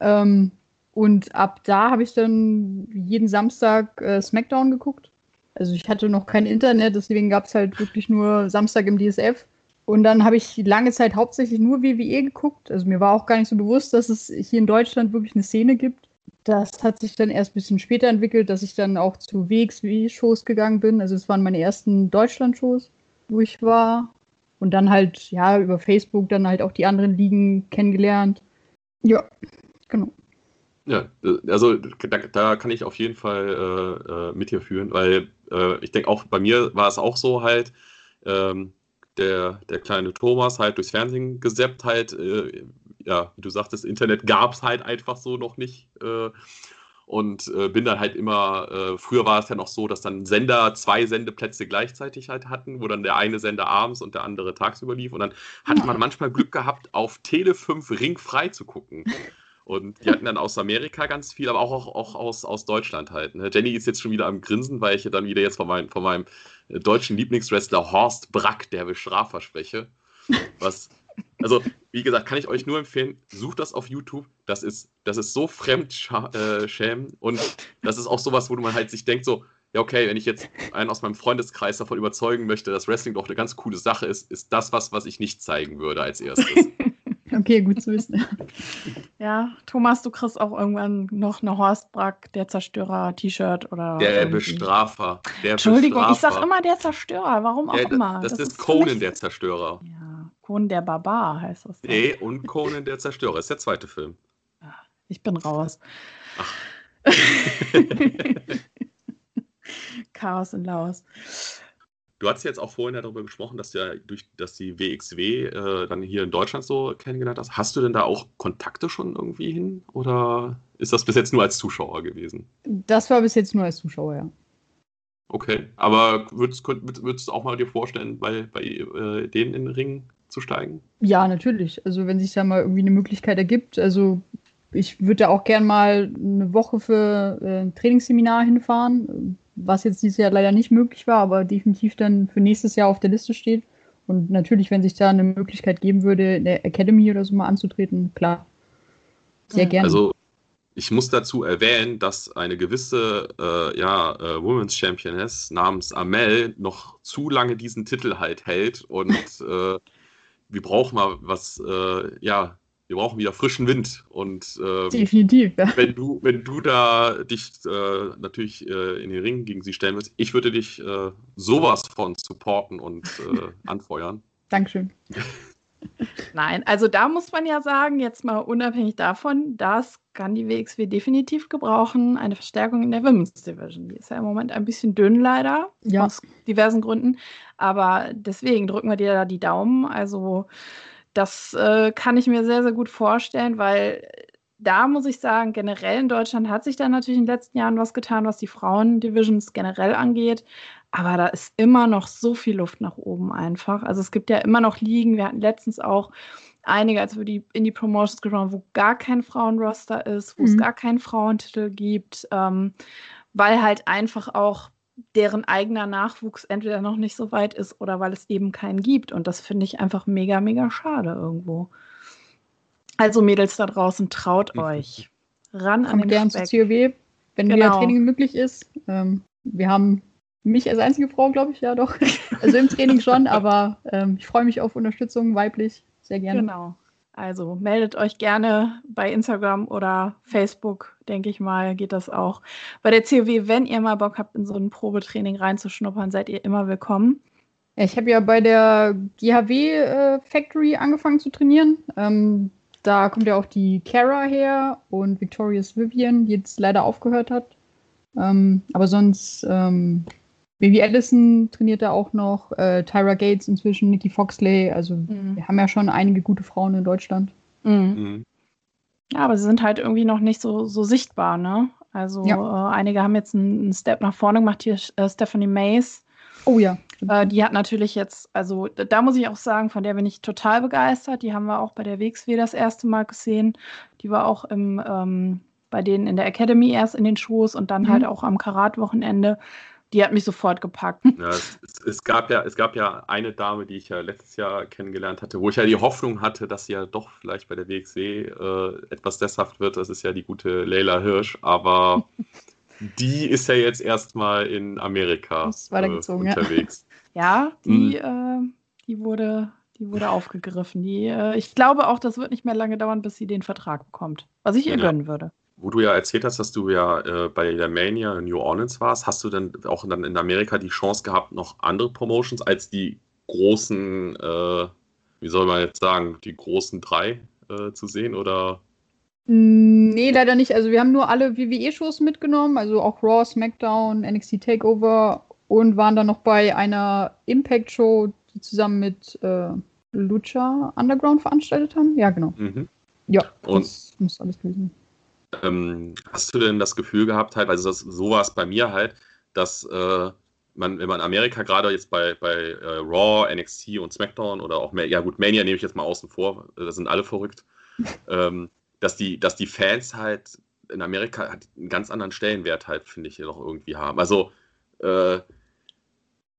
Ähm, und ab da habe ich dann jeden Samstag äh, SmackDown geguckt. Also ich hatte noch kein Internet, deswegen gab es halt wirklich nur Samstag im DSF. Und dann habe ich lange Zeit hauptsächlich nur WWE geguckt. Also mir war auch gar nicht so bewusst, dass es hier in Deutschland wirklich eine Szene gibt. Das hat sich dann erst ein bisschen später entwickelt, dass ich dann auch zu WXW-Shows gegangen bin. Also es waren meine ersten Deutschland-Shows, wo ich war. Und dann halt, ja, über Facebook dann halt auch die anderen Ligen kennengelernt. Ja.
Ja, also da, da kann ich auf jeden Fall äh, äh mit dir führen, weil äh, ich denke auch, bei mir war es auch so halt, ähm, der, der kleine Thomas halt durchs Fernsehen gesappt halt, äh, ja, wie du sagtest, Internet gab es halt einfach so noch nicht. Äh, und äh, bin dann halt immer, früher war es ja noch so, dass dann Sender zwei Sendeplätze gleichzeitig halt hatten, wo dann der eine Sender abends und der andere tagsüber lief. Und dann hat man manchmal Glück gehabt, auf Tele 5 ringfrei zu gucken. Und die hatten dann aus Amerika ganz viel, aber auch, auch, auch aus, aus Deutschland halt. Ne? Jenny ist jetzt schon wieder am Grinsen, weil ich ja dann wieder jetzt von, mein, von meinem äh, deutschen Lieblingswrestler Horst Brack, der Bestrafer spreche. Was, also, wie gesagt, kann ich euch nur empfehlen, sucht das auf YouTube. Das ist, das ist so fremdschämen äh, und das ist auch sowas, wo man halt sich denkt, so, ja, okay, wenn ich jetzt einen aus meinem Freundeskreis davon überzeugen möchte, dass Wrestling doch eine ganz coole Sache ist, ist das was, was ich nicht zeigen würde als erstes.
Okay, gut zu wissen.
Ja, Thomas, du kriegst auch irgendwann noch eine Horst Brack, der Zerstörer-T-Shirt oder.
Der irgendwie. Bestrafer. Der
Entschuldigung,
Bestrafer.
ich sag immer der Zerstörer, warum auch
ja,
immer.
Das, das, das ist Conan der Zerstörer.
Ja, Conan der Barbar heißt das.
Nee, und Conan der Zerstörer ist der zweite Film.
Ich bin raus. Ach. Chaos in Laos.
Du hast jetzt auch vorhin ja darüber gesprochen, dass, ja durch, dass die WXW äh, dann hier in Deutschland so kennengelernt hast. Hast du denn da auch Kontakte schon irgendwie hin? Oder ist das bis jetzt nur als Zuschauer gewesen?
Das war bis jetzt nur als Zuschauer, ja.
Okay, aber würdest, würdest du auch mal dir vorstellen, bei, bei äh, denen in den Ring zu steigen?
Ja, natürlich. Also wenn sich da mal irgendwie eine Möglichkeit ergibt. Also ich würde da auch gern mal eine Woche für äh, ein Trainingsseminar hinfahren was jetzt dieses Jahr leider nicht möglich war, aber definitiv dann für nächstes Jahr auf der Liste steht. Und natürlich, wenn sich da eine Möglichkeit geben würde, in der Academy oder so mal anzutreten, klar. Sehr gerne.
Also ich muss dazu erwähnen, dass eine gewisse äh, ja, äh, Women's Championess namens Amel noch zu lange diesen Titel halt hält und äh, wir brauchen mal was, äh, ja, wir brauchen wieder frischen Wind. Und
ähm, definitiv,
ja. wenn du, wenn du da dich äh, natürlich äh, in den Ring gegen sie stellen willst, ich würde dich äh, sowas von supporten und äh, anfeuern.
Dankeschön.
Nein, also da muss man ja sagen, jetzt mal unabhängig davon, das kann die WXW definitiv gebrauchen, eine Verstärkung in der Women's Division. Die ist ja im Moment ein bisschen dünn leider, ja. aus diversen Gründen. Aber deswegen drücken wir dir da die Daumen. Also das äh, kann ich mir sehr, sehr gut vorstellen, weil da muss ich sagen, generell in Deutschland hat sich da natürlich in den letzten Jahren was getan, was die Frauen-Divisions generell angeht. Aber da ist immer noch so viel Luft nach oben einfach. Also es gibt ja immer noch Ligen. Wir hatten letztens auch einige, als wir die in die Promotions geschaut haben, wo gar kein Frauenroster ist, wo mhm. es gar keinen Frauentitel gibt, ähm, weil halt einfach auch deren eigener Nachwuchs entweder noch nicht so weit ist oder weil es eben keinen gibt. Und das finde ich einfach mega, mega schade irgendwo. Also Mädels da draußen, traut mhm. euch. Ran
Kommt an den gern Speck. zur COW, wenn genau. wieder Training möglich ist. Ähm, wir haben mich als einzige Frau, glaube ich, ja doch. Also im Training schon, aber ähm, ich freue mich auf Unterstützung weiblich. Sehr gerne.
Genau. Also meldet euch gerne bei Instagram oder Facebook, denke ich mal, geht das auch. Bei der COW, wenn ihr mal Bock habt, in so ein Probetraining reinzuschnuppern, seid ihr immer willkommen.
Ich habe ja bei der GHW äh, Factory angefangen zu trainieren. Ähm, da kommt ja auch die Kara her und Victorious Vivian, die jetzt leider aufgehört hat. Ähm, aber sonst ähm, Baby Allison trainiert da auch noch, äh, Tyra Gates inzwischen, Nikki Foxley. Also mhm. wir haben ja schon einige gute Frauen in Deutschland.
Mhm. Mhm. Ja, aber sie sind halt irgendwie noch nicht so, so sichtbar, ne? Also ja. äh, einige haben jetzt einen, einen, Step nach vorne gemacht. Hier äh, Stephanie Mays.
Oh ja.
Äh, die hat natürlich jetzt, also da muss ich auch sagen, von der bin ich total begeistert. Die haben wir auch bei der WXW das erste Mal gesehen. Die war auch im, ähm, bei denen in der Academy erst in den Shows und dann mhm. halt auch am Karat-Wochenende die hat mich sofort gepackt.
Ja, es, es, es, gab ja, es gab ja eine Dame, die ich ja letztes Jahr kennengelernt hatte, wo ich ja die Hoffnung hatte, dass sie ja doch vielleicht bei der WXW äh, etwas sesshaft wird. Das ist ja die gute Leila Hirsch, aber die ist ja jetzt erstmal in Amerika
äh, unterwegs.
Ja, ja die, mhm. äh, die, wurde, die wurde aufgegriffen. Die, äh, ich glaube auch, das wird nicht mehr lange dauern, bis sie den Vertrag bekommt, was ich ihr ja. gönnen würde
wo du ja erzählt hast, dass du ja äh, bei der Mania in New Orleans warst, hast du dann auch dann in Amerika die Chance gehabt, noch andere Promotions als die großen, äh, wie soll man jetzt sagen, die großen drei äh, zu sehen oder?
Nee, leider nicht. Also wir haben nur alle WWE-Shows mitgenommen, also auch Raw, SmackDown, NXT Takeover und waren dann noch bei einer Impact-Show, die zusammen mit äh, Lucha Underground veranstaltet haben. Ja, genau. Mhm. Ja,
und das muss alles gewesen ähm, Hast du denn das Gefühl gehabt, halt, also das, so war es bei mir halt, dass äh, man, wenn man in Amerika gerade jetzt bei, bei äh, Raw, NXT und SmackDown oder auch, ja gut, Mania nehme ich jetzt mal außen vor, da sind alle verrückt, ähm, dass, die, dass die Fans halt in Amerika halt einen ganz anderen Stellenwert halt, finde ich, hier noch irgendwie haben. Also äh,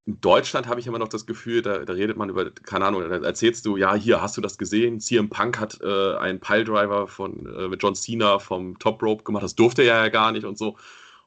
in Deutschland habe ich immer noch das Gefühl, da, da, redet man über, keine Ahnung, da erzählst du, ja, hier hast du das gesehen, CM Punk hat äh, einen Piledriver von, äh, mit John Cena vom Top Rope gemacht, das durfte er ja gar nicht und so.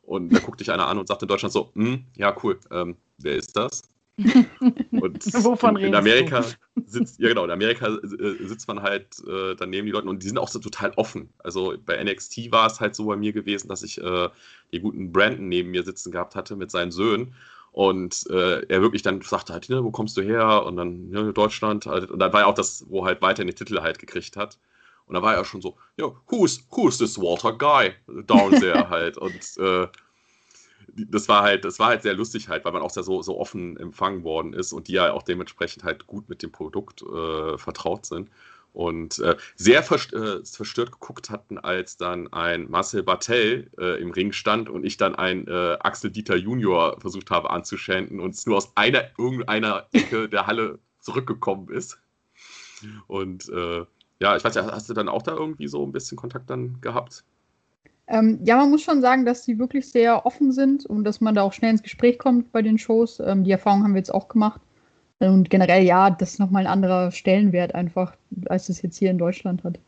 Und da guckt dich einer an und sagt in Deutschland so, hm, ja, cool, ähm, wer ist das? Und Wovon in, in Amerika du? sitzt, ja genau, in Amerika äh, sitzt man halt äh, daneben die Leute und die sind auch so total offen. Also bei NXT war es halt so bei mir gewesen, dass ich äh, den guten Brandon neben mir sitzen gehabt hatte mit seinen Söhnen und äh, er wirklich dann sagte halt, wo kommst du her? Und dann, ja, Deutschland. Halt. Und dann war ja auch das, wo halt weiter den Titel halt gekriegt hat. Und da war er schon so, ja, who's, who's this Walter Guy down there halt. Und äh, das war halt, das war halt sehr lustig halt, weil man auch sehr so, so offen empfangen worden ist und die ja auch dementsprechend halt gut mit dem Produkt äh, vertraut sind und äh, sehr verst äh, verstört geguckt hatten, als dann ein Marcel Bartel äh, im Ring stand und ich dann ein äh, Axel Dieter Junior versucht habe anzuschänden und es nur aus einer irgendeiner Ecke der Halle zurückgekommen ist. Und äh, ja, ich weiß ja, hast du dann auch da irgendwie so ein bisschen Kontakt dann gehabt?
Ähm, ja, man muss schon sagen, dass sie wirklich sehr offen sind und dass man da auch schnell ins Gespräch kommt bei den Shows. Ähm, die Erfahrung haben wir jetzt auch gemacht. Und generell, ja, das ist nochmal ein anderer Stellenwert einfach, als es jetzt hier in Deutschland hat.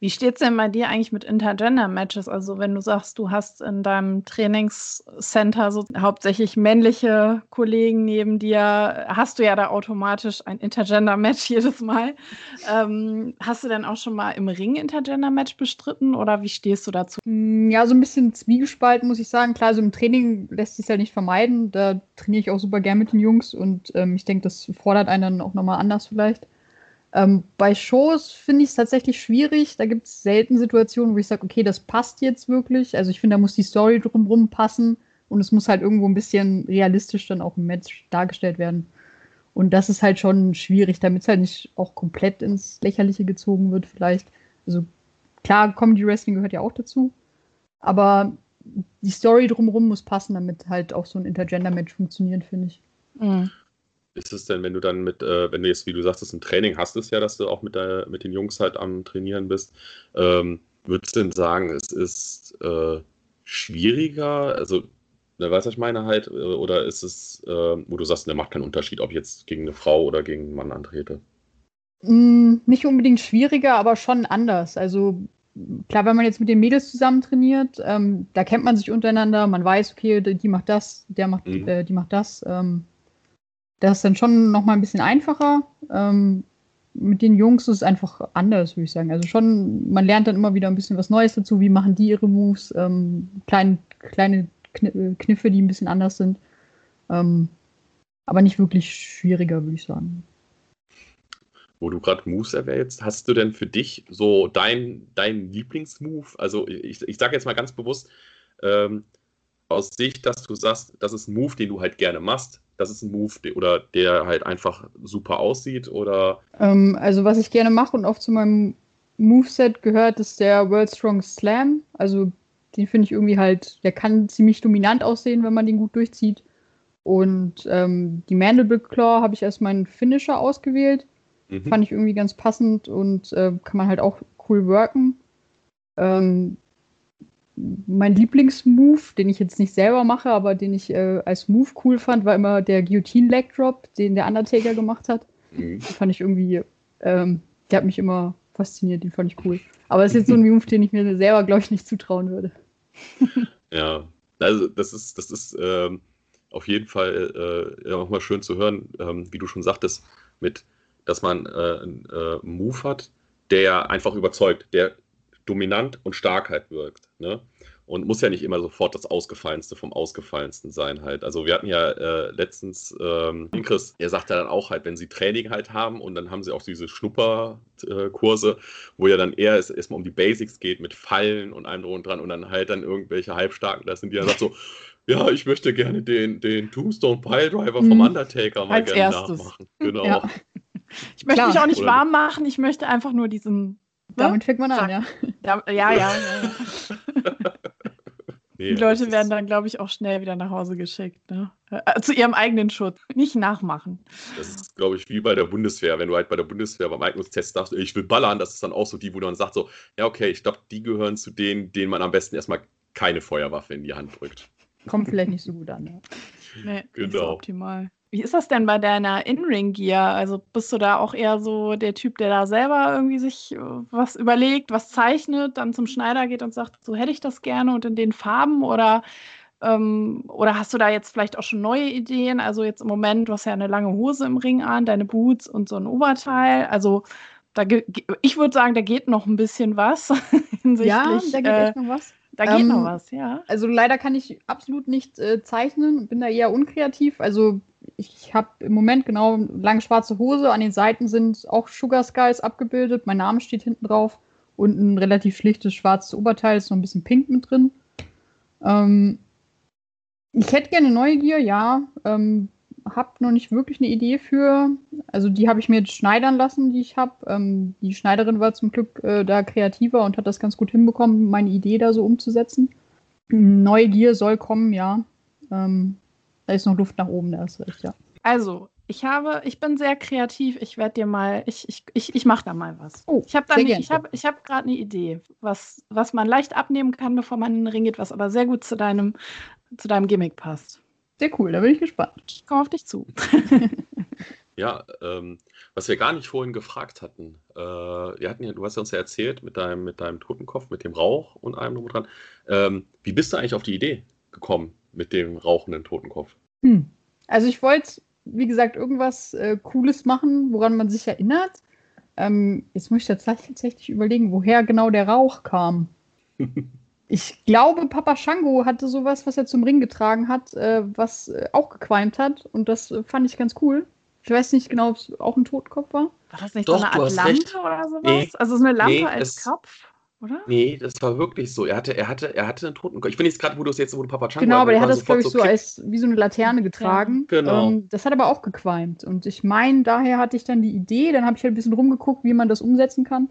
Wie steht es denn bei dir eigentlich mit Intergender-Matches? Also wenn du sagst, du hast in deinem Trainingscenter so hauptsächlich männliche Kollegen neben dir, hast du ja da automatisch ein Intergender-Match jedes Mal. Ähm, hast du denn auch schon mal im Ring Intergender-Match bestritten oder wie stehst du dazu?
Mm, ja, so ein bisschen zwiegespalten, muss ich sagen. Klar, so im Training lässt sich ja nicht vermeiden. Da trainiere ich auch super gern mit den Jungs und ähm, ich denke, das fordert einen dann auch nochmal anders vielleicht. Ähm, bei Shows finde ich es tatsächlich schwierig. Da gibt es selten Situationen, wo ich sage, okay, das passt jetzt wirklich. Also ich finde, da muss die Story drumherum passen und es muss halt irgendwo ein bisschen realistisch dann auch im Match dargestellt werden. Und das ist halt schon schwierig, damit es halt nicht auch komplett ins Lächerliche gezogen wird, vielleicht. Also klar, Comedy Wrestling gehört ja auch dazu. Aber die Story drumherum muss passen, damit halt auch so ein Intergender-Match funktioniert, finde ich. Mhm
ist es denn, wenn du dann mit, äh, wenn du jetzt, wie du sagst, ein Training hast es ja, dass du auch mit, der, mit den Jungs halt am Trainieren bist, ähm, würdest du denn sagen, es ist äh, schwieriger, also, ne, weißt du, ich meine halt, äh, oder ist es, äh, wo du sagst, ne, macht keinen Unterschied, ob ich jetzt gegen eine Frau oder gegen einen Mann antrete?
Mm, nicht unbedingt schwieriger, aber schon anders. Also klar, wenn man jetzt mit den Mädels zusammen trainiert, ähm, da kennt man sich untereinander, man weiß, okay, die macht das, der macht, mhm. äh, die macht das. Ähm, das ist dann schon noch mal ein bisschen einfacher. Ähm, mit den Jungs ist es einfach anders, würde ich sagen. Also schon, man lernt dann immer wieder ein bisschen was Neues dazu. Wie machen die ihre Moves? Ähm, klein, kleine Kniffe, die ein bisschen anders sind. Ähm, aber nicht wirklich schwieriger, würde ich sagen.
Wo du gerade Moves erwähnst, hast du denn für dich so dein, dein Lieblingsmove? Also ich, ich sage jetzt mal ganz bewusst, ähm, aus Sicht, dass du sagst, das ist ein Move, den du halt gerne machst, das ist ein Move, der, oder der halt einfach super aussieht oder?
Ähm, also was ich gerne mache und oft zu meinem Moveset gehört, ist der World Strong Slam. Also den finde ich irgendwie halt, der kann ziemlich dominant aussehen, wenn man den gut durchzieht. Und ähm, die Mandible Claw habe ich als meinen Finisher ausgewählt. Mhm. Fand ich irgendwie ganz passend und äh, kann man halt auch cool worken. Ähm, mein Lieblingsmove, den ich jetzt nicht selber mache, aber den ich äh, als Move cool fand, war immer der Guillotine Leg Drop, den der Undertaker gemacht hat. Mhm. Den fand ich irgendwie, ähm, der hat mich immer fasziniert, den fand ich cool. Aber das ist jetzt so ein Move, den ich mir selber, glaube ich, nicht zutrauen würde.
ja, also das ist, das ist ähm, auf jeden Fall äh, auch mal schön zu hören, ähm, wie du schon sagtest, mit, dass man äh, einen äh, Move hat, der einfach überzeugt, der dominant und Starkheit wirkt. Ne? Und muss ja nicht immer sofort das Ausgefallenste vom Ausgefallensten sein halt. Also wir hatten ja äh, letztens, ähm, Chris, er sagt ja dann auch halt, wenn sie Training halt haben und dann haben sie auch diese Schnupperkurse, wo ja dann eher es erstmal um die Basics geht mit Fallen und allem drum und dran und dann halt dann irgendwelche Halbstarken das sind, die dann sagt so, ja, ich möchte gerne den, den Tombstone Piledriver vom mhm. Undertaker mal
Als gerne erstes. nachmachen. Genau. Ja. Ich möchte Klar. mich auch nicht Oder warm machen, ich möchte einfach nur diesen.
Damit fängt man an, ja.
Ja, ja. ja, ja. Die Leute werden dann, glaube ich, auch schnell wieder nach Hause geschickt. Ne? Äh, zu ihrem eigenen Schutz. Nicht nachmachen.
Das ist, glaube ich, wie bei der Bundeswehr. Wenn du halt bei der Bundeswehr beim Eignungstest sagst, ich will ballern, das ist dann auch so die, wo du dann sagst, so, ja, okay, ich glaube, die gehören zu denen, denen man am besten erstmal keine Feuerwaffe in die Hand drückt.
Kommt vielleicht nicht so gut an. Ne?
Nee, genau. nicht so optimal. Wie ist das denn bei deiner In-Ring-Gear? Also bist du da auch eher so der Typ, der da selber irgendwie sich äh, was überlegt, was zeichnet, dann zum Schneider geht und sagt, so hätte ich das gerne und in den Farben oder ähm, oder hast du da jetzt vielleicht auch schon neue Ideen? Also jetzt im Moment, du hast ja eine lange Hose im Ring an, deine Boots und so ein Oberteil. Also da ich würde sagen, da geht noch ein bisschen was
hinsichtlich. Ja, da geht äh, echt noch was.
Da geht ähm, noch was, ja.
Also leider kann ich absolut nicht äh, zeichnen, bin da eher unkreativ. Also ich habe im Moment genau lange schwarze Hose, an den Seiten sind auch Sugar Skies abgebildet, mein Name steht hinten drauf und ein relativ schlichtes schwarzes Oberteil, ist noch ein bisschen pink mit drin. Ähm, ich hätte gerne Neugier, ja. Ähm, habe noch nicht wirklich eine Idee für. Also die habe ich mir jetzt schneidern lassen, die ich habe. Ähm, die Schneiderin war zum Glück äh, da kreativer und hat das ganz gut hinbekommen, meine Idee da so umzusetzen. Neugier soll kommen, ja. Ähm, da ist noch Luft nach oben, da ist recht, ja.
Also, ich habe, ich bin sehr kreativ. Ich werde dir mal, ich, ich, ich, ich mache da mal was. Oh, ich habe da nicht, ich habe, ich habe gerade eine Idee, was, was man leicht abnehmen kann, bevor man in den Ring geht, was aber sehr gut zu deinem, zu deinem Gimmick passt.
Sehr cool, da bin ich gespannt.
Ich komme auf dich zu.
ja, ähm, was wir gar nicht vorhin gefragt hatten. Äh, wir hatten ja, du hast ja uns ja erzählt mit deinem, mit deinem Totenkopf, mit dem Rauch und allem drum und dran. Ähm, wie bist du eigentlich auf die Idee gekommen mit dem rauchenden Totenkopf?
Hm. Also ich wollte, wie gesagt, irgendwas äh, Cooles machen, woran man sich erinnert. Ähm, jetzt muss ich tatsächlich überlegen, woher genau der Rauch kam. Ich glaube, Papa Shango hatte sowas, was er zum Ring getragen hat, äh, was äh, auch gequalmt hat. Und das äh, fand ich ganz cool. Ich weiß nicht genau, ob es auch ein Totkopf war.
War das nicht Doch, so eine Art Lampe oder sowas? Nee, also so eine Lampe nee, als Kopf, oder?
Nee, das war wirklich so. Er hatte, er hatte, er hatte einen Totenkopf. Ich finde jetzt gerade, wo du es jetzt, wo du Papa Shango
Genau, aber er hat das, glaube ich, so als wie so eine Laterne getragen. Ja. Genau. Ähm, das hat aber auch gequalmt. Und ich meine, daher hatte ich dann die Idee, dann habe ich halt ein bisschen rumgeguckt, wie man das umsetzen kann.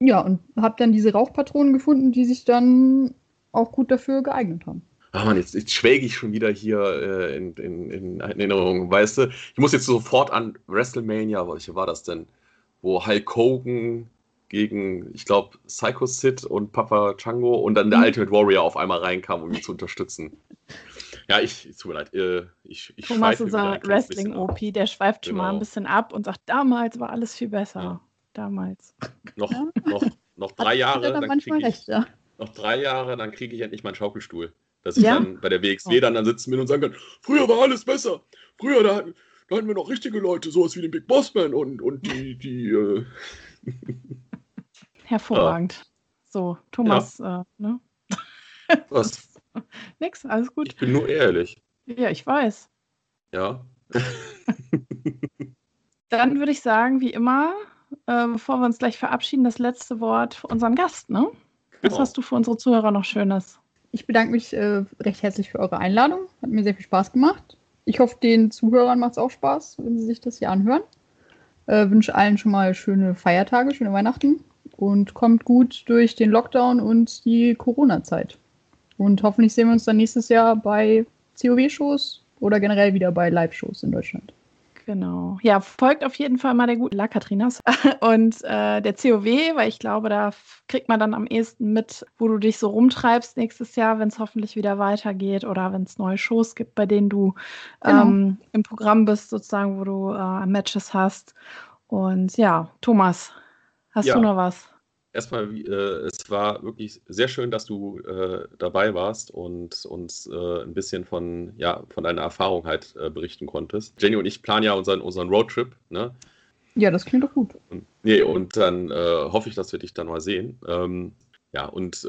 Ja, und habe dann diese Rauchpatronen gefunden, die sich dann auch gut dafür geeignet haben.
Ach man, jetzt, jetzt schwelge ich schon wieder hier äh, in, in, in, Erinnerung. Weißt du, ich muss jetzt sofort an WrestleMania, welche war das denn? Wo Hulk Hogan gegen, ich glaube, Psycho Sid und Papa Chango und dann der mhm. Ultimate Warrior auf einmal reinkam, um ihn zu unterstützen. Ja, ich, tut mir leid. Äh, ich, ich
Thomas, unser Wrestling-OP, der schweift genau. schon mal ein genau. bisschen ab und sagt, damals war alles viel besser. Ja. Damals.
Noch, noch, noch drei Jahre.
Dann manchmal recht, ja
noch drei Jahre, dann kriege ich endlich meinen Schaukelstuhl. Dass ich ja? dann bei der WXW oh. dann, dann sitzen bin und sagen kann, früher war alles besser. Früher, da, da hatten wir noch richtige Leute, sowas wie den Big Bossman und, und die, die äh
Hervorragend. Ja. So, Thomas, ja. äh, ne?
Was?
Nix, alles gut.
Ich bin nur ehrlich.
Ja, ich weiß.
Ja.
dann würde ich sagen, wie immer, äh, bevor wir uns gleich verabschieden, das letzte Wort für unseren Gast, ne? Was genau. hast du für unsere Zuhörer noch Schönes?
Ich bedanke mich äh, recht herzlich für eure Einladung. Hat mir sehr viel Spaß gemacht. Ich hoffe, den Zuhörern macht es auch Spaß, wenn sie sich das hier anhören. Äh, wünsche allen schon mal schöne Feiertage, schöne Weihnachten und kommt gut durch den Lockdown und die Corona-Zeit. Und hoffentlich sehen wir uns dann nächstes Jahr bei COW-Shows oder generell wieder bei Live-Shows in Deutschland.
Genau. Ja, folgt auf jeden Fall mal der guten La Katrinas und äh, der COW, weil ich glaube, da kriegt man dann am ehesten mit, wo du dich so rumtreibst nächstes Jahr, wenn es hoffentlich wieder weitergeht oder wenn es neue Shows gibt, bei denen du genau. ähm, im Programm bist, sozusagen, wo du äh, Matches hast. Und ja, Thomas, hast ja. du noch was?
erstmal, äh, es war wirklich sehr schön, dass du äh, dabei warst und uns äh, ein bisschen von, ja, von deiner Erfahrung halt äh, berichten konntest. Jenny und ich planen ja unseren, unseren Roadtrip, ne?
Ja, das klingt doch gut.
Und, nee, und dann äh, hoffe ich, dass wir dich dann mal sehen. Ähm, ja, und äh,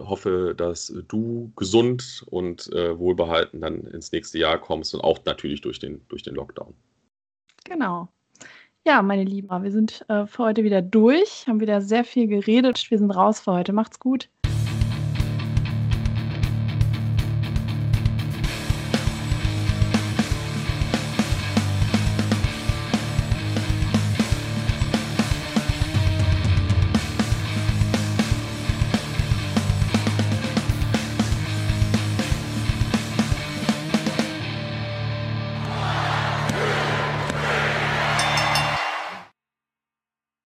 hoffe, dass du gesund und wohlbehalten dann ins nächste Jahr kommst und auch natürlich durch den, durch den Lockdown.
Genau. Ja, meine Lieben, wir sind äh, für heute wieder durch, haben wieder sehr viel geredet. Wir sind raus für heute. Macht's gut.